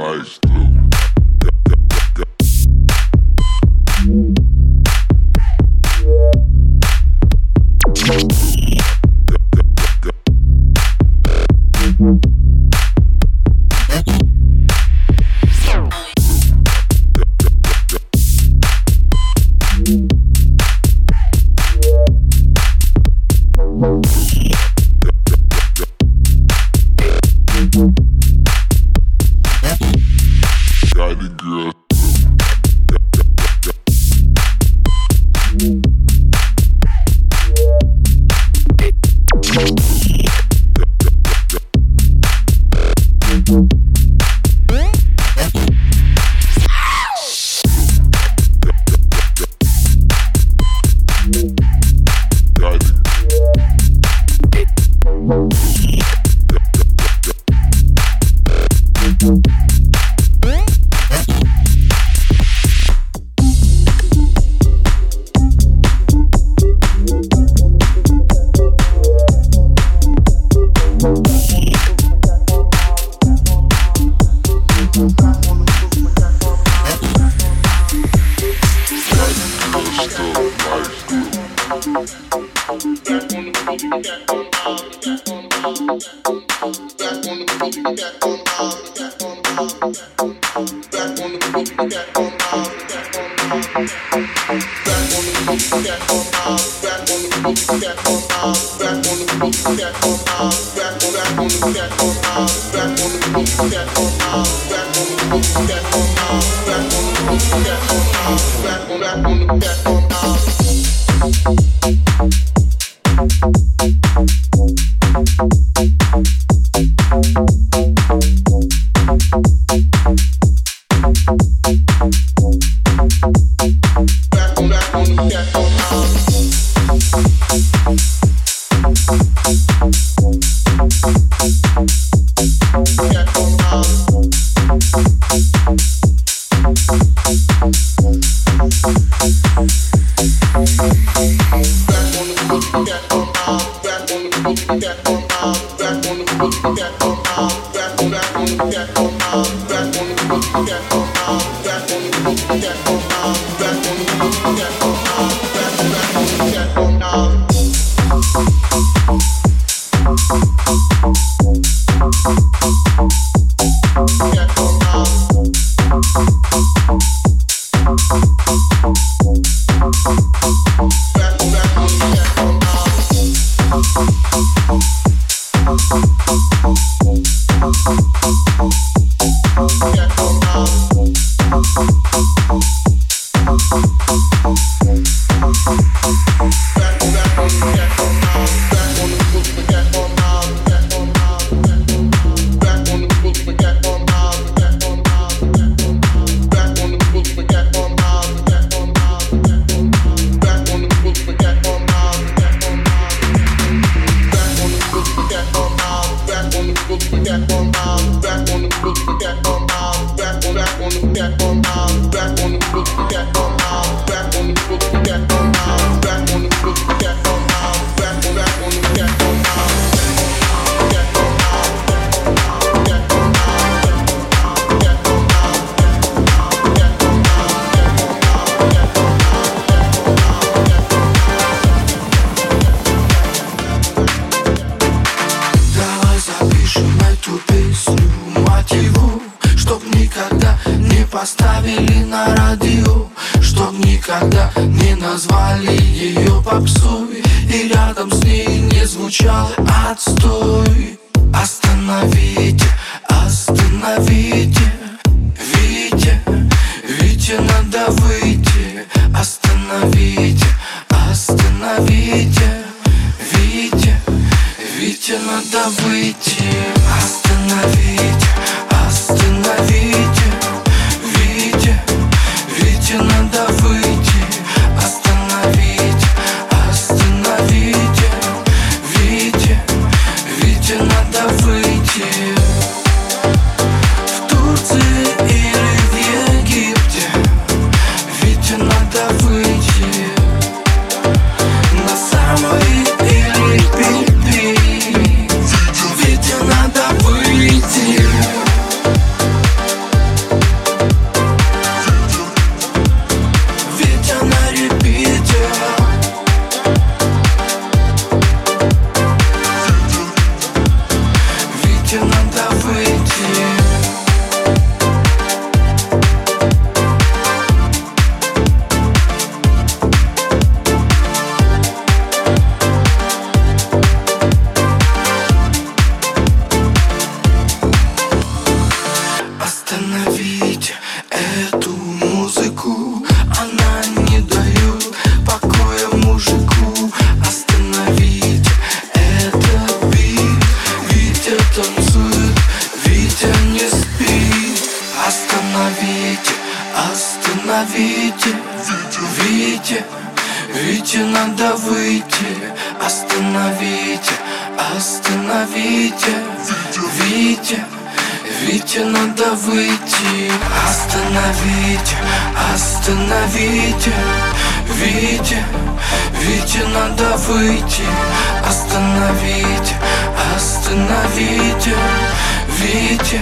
compromised. Back on the Витя, надо выйти Остановите, остановите Вите,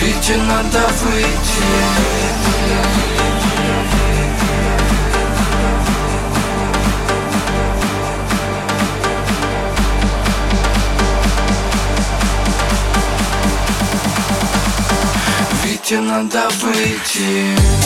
Вите надо выйти. Вите надо выйти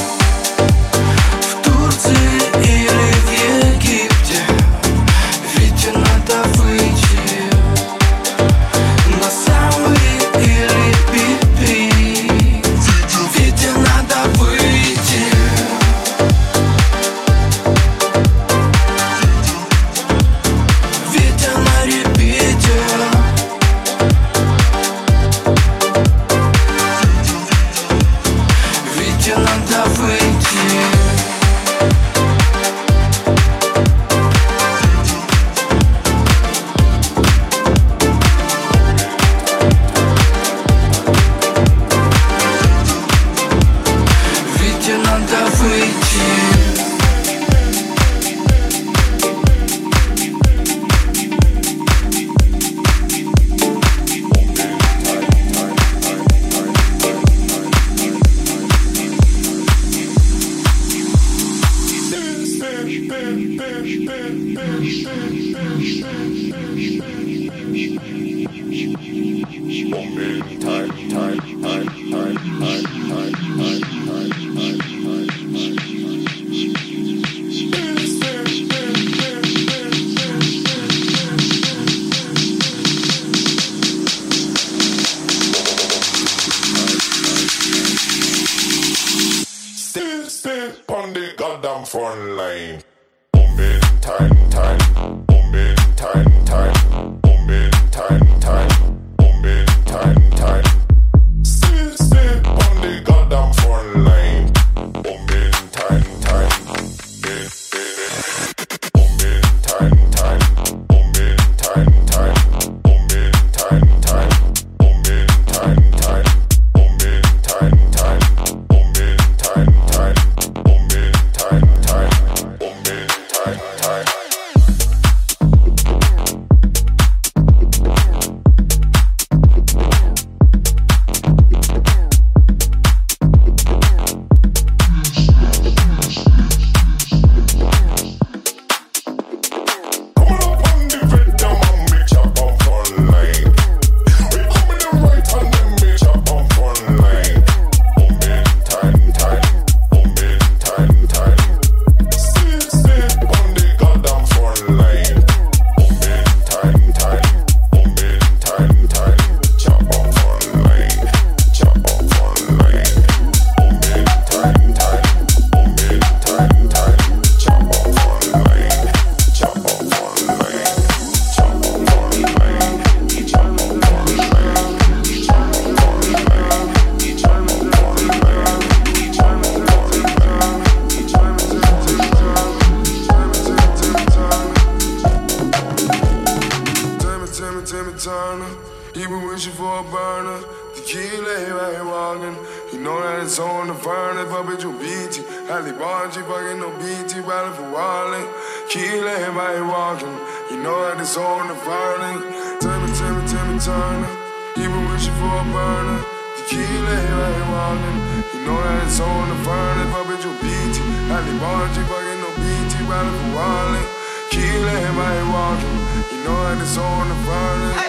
Searching for a burner. The Tequila, here I wildin'. You know that it's on the furnace. Fuck with you. BT. Happy Barnes, you fucking no BT. Riding for wildin'. Tequila, here I walking. You know that it's on the furnace.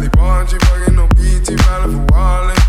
Charlie Bond, she fucking no BT, riding for Wally.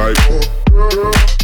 like.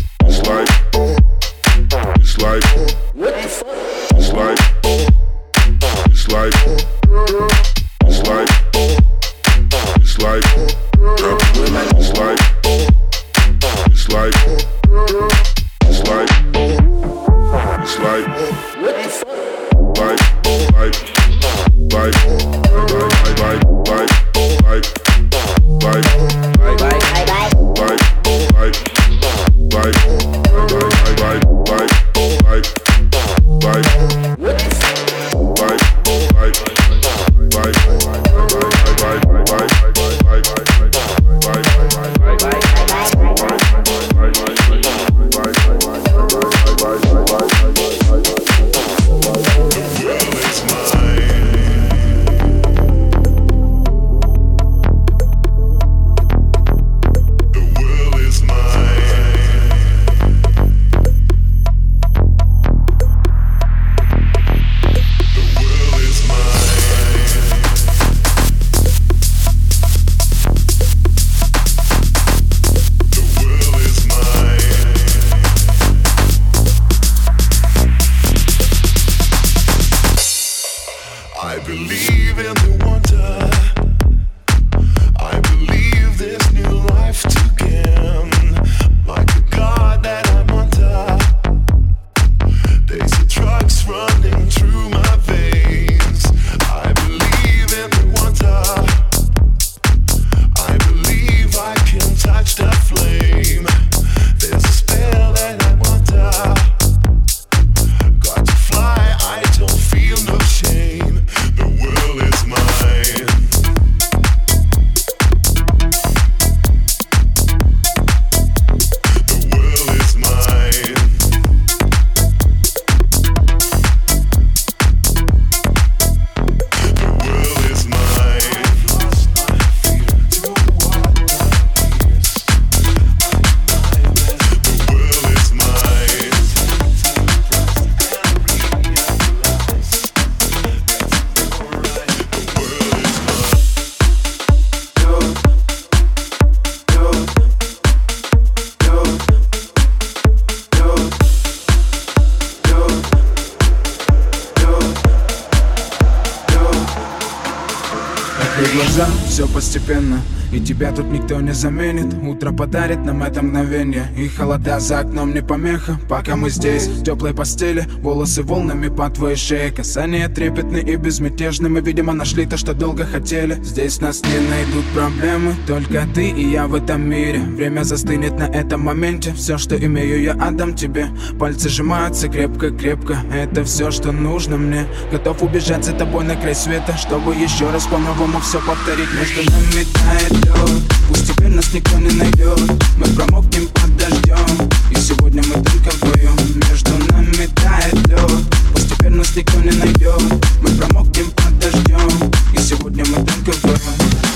Все постепенно и тебя тут никто не заменит. Утро подарит нам это мгновение И холода за окном не помеха Пока мы здесь, в теплой постели Волосы волнами по твоей шее. Касания трепетны и безмятежны. Мы, видимо, нашли то, что долго хотели. Здесь нас не найдут проблемы. Только ты и я в этом мире. Время застынет на этом моменте. Все, что имею, я отдам тебе. Пальцы сжимаются крепко-крепко Это все, что нужно мне. Готов убежать за тобой на край света Чтобы еще раз по-новому все повторить. Между нами тает лед Пусть теперь нас никто не найдет. Мы промокнем под дождем. И сегодня мы только вдвоем. Между нами тает лед. Пусть теперь нас никто не найдет. Мы промокнем под дождем. И сегодня мы только вдвоем.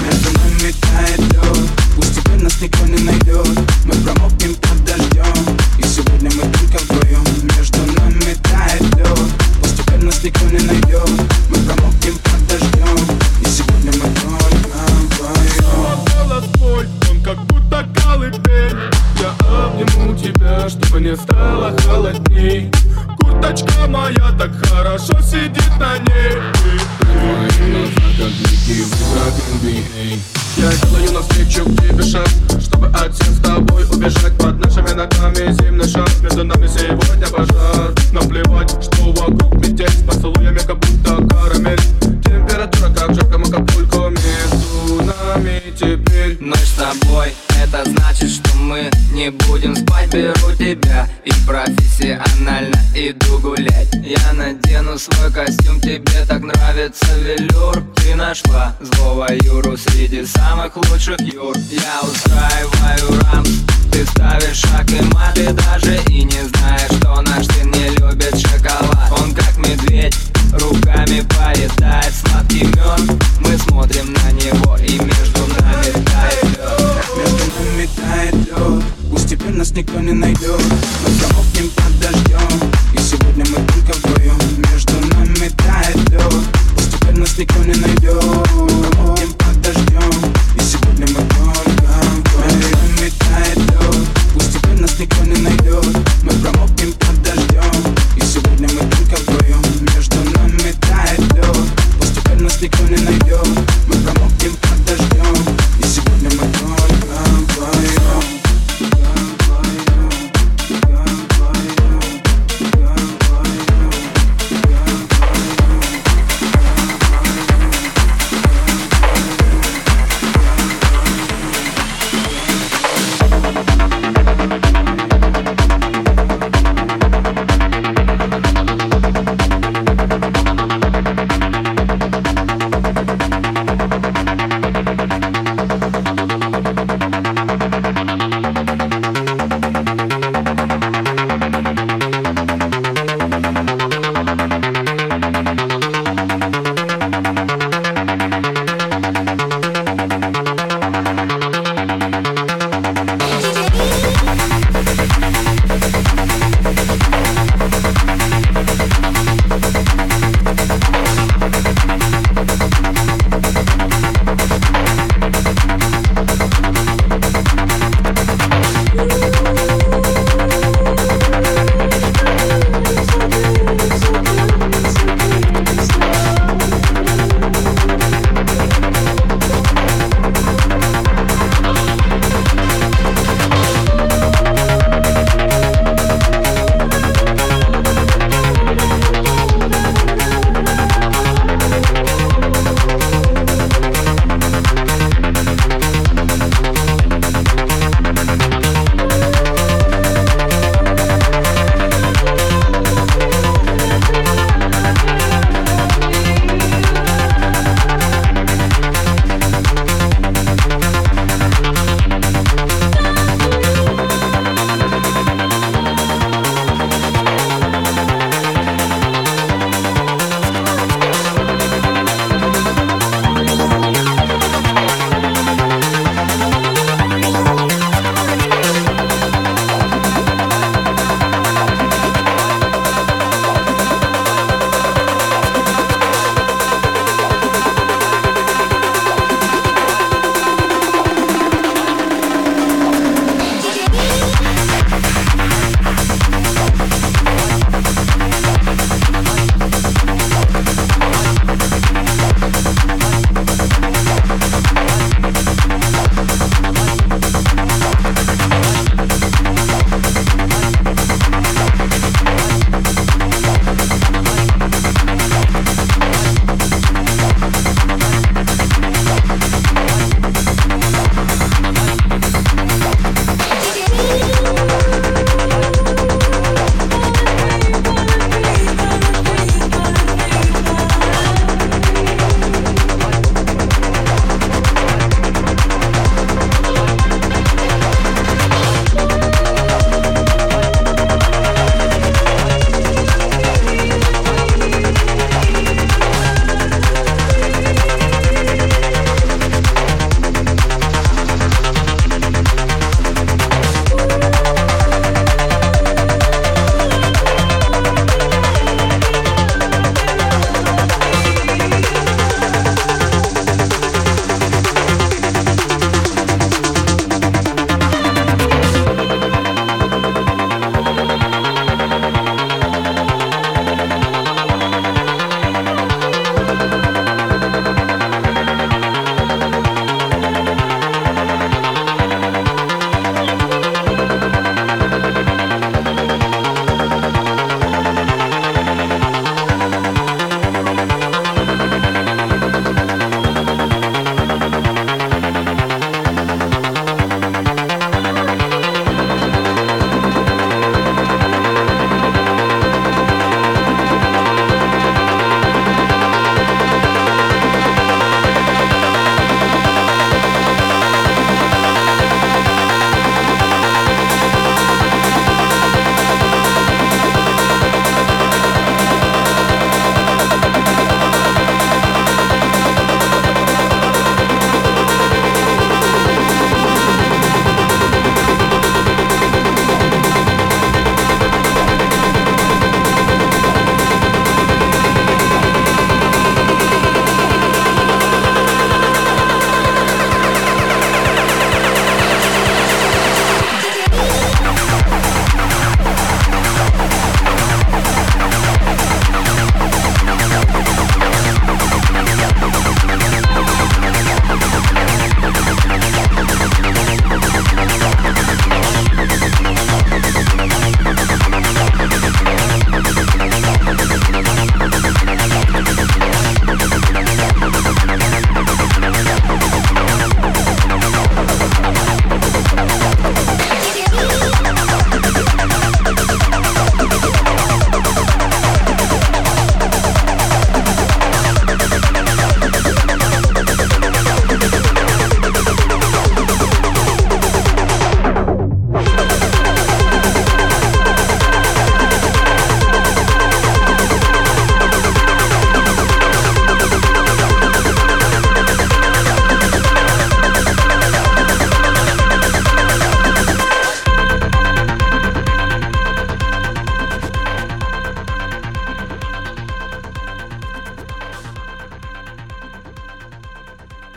Между нами тает лед. Пусть теперь нас никто не найдет. Мы промокнем под дождем сегодня пожар. Наплевать, что вокруг метель. С поцелуями как будто карамель. Температура как в жарком Акапулько Между нами теперь. Ночь с тобой, это значит, что мы не будем спать. Беру тебя и профессионально иду гулять нравится велюр Ты нашла злого Юру среди самых лучших Юр. Я устраиваю рамс, ты ставишь шаг и мат Ты даже и не знаешь, что наш сын не любит шоколад. Он как медведь, руками поедает сладкий мед Мы смотрим на него и между нами тает лед Между нами тает лед Пусть теперь нас никто не найдет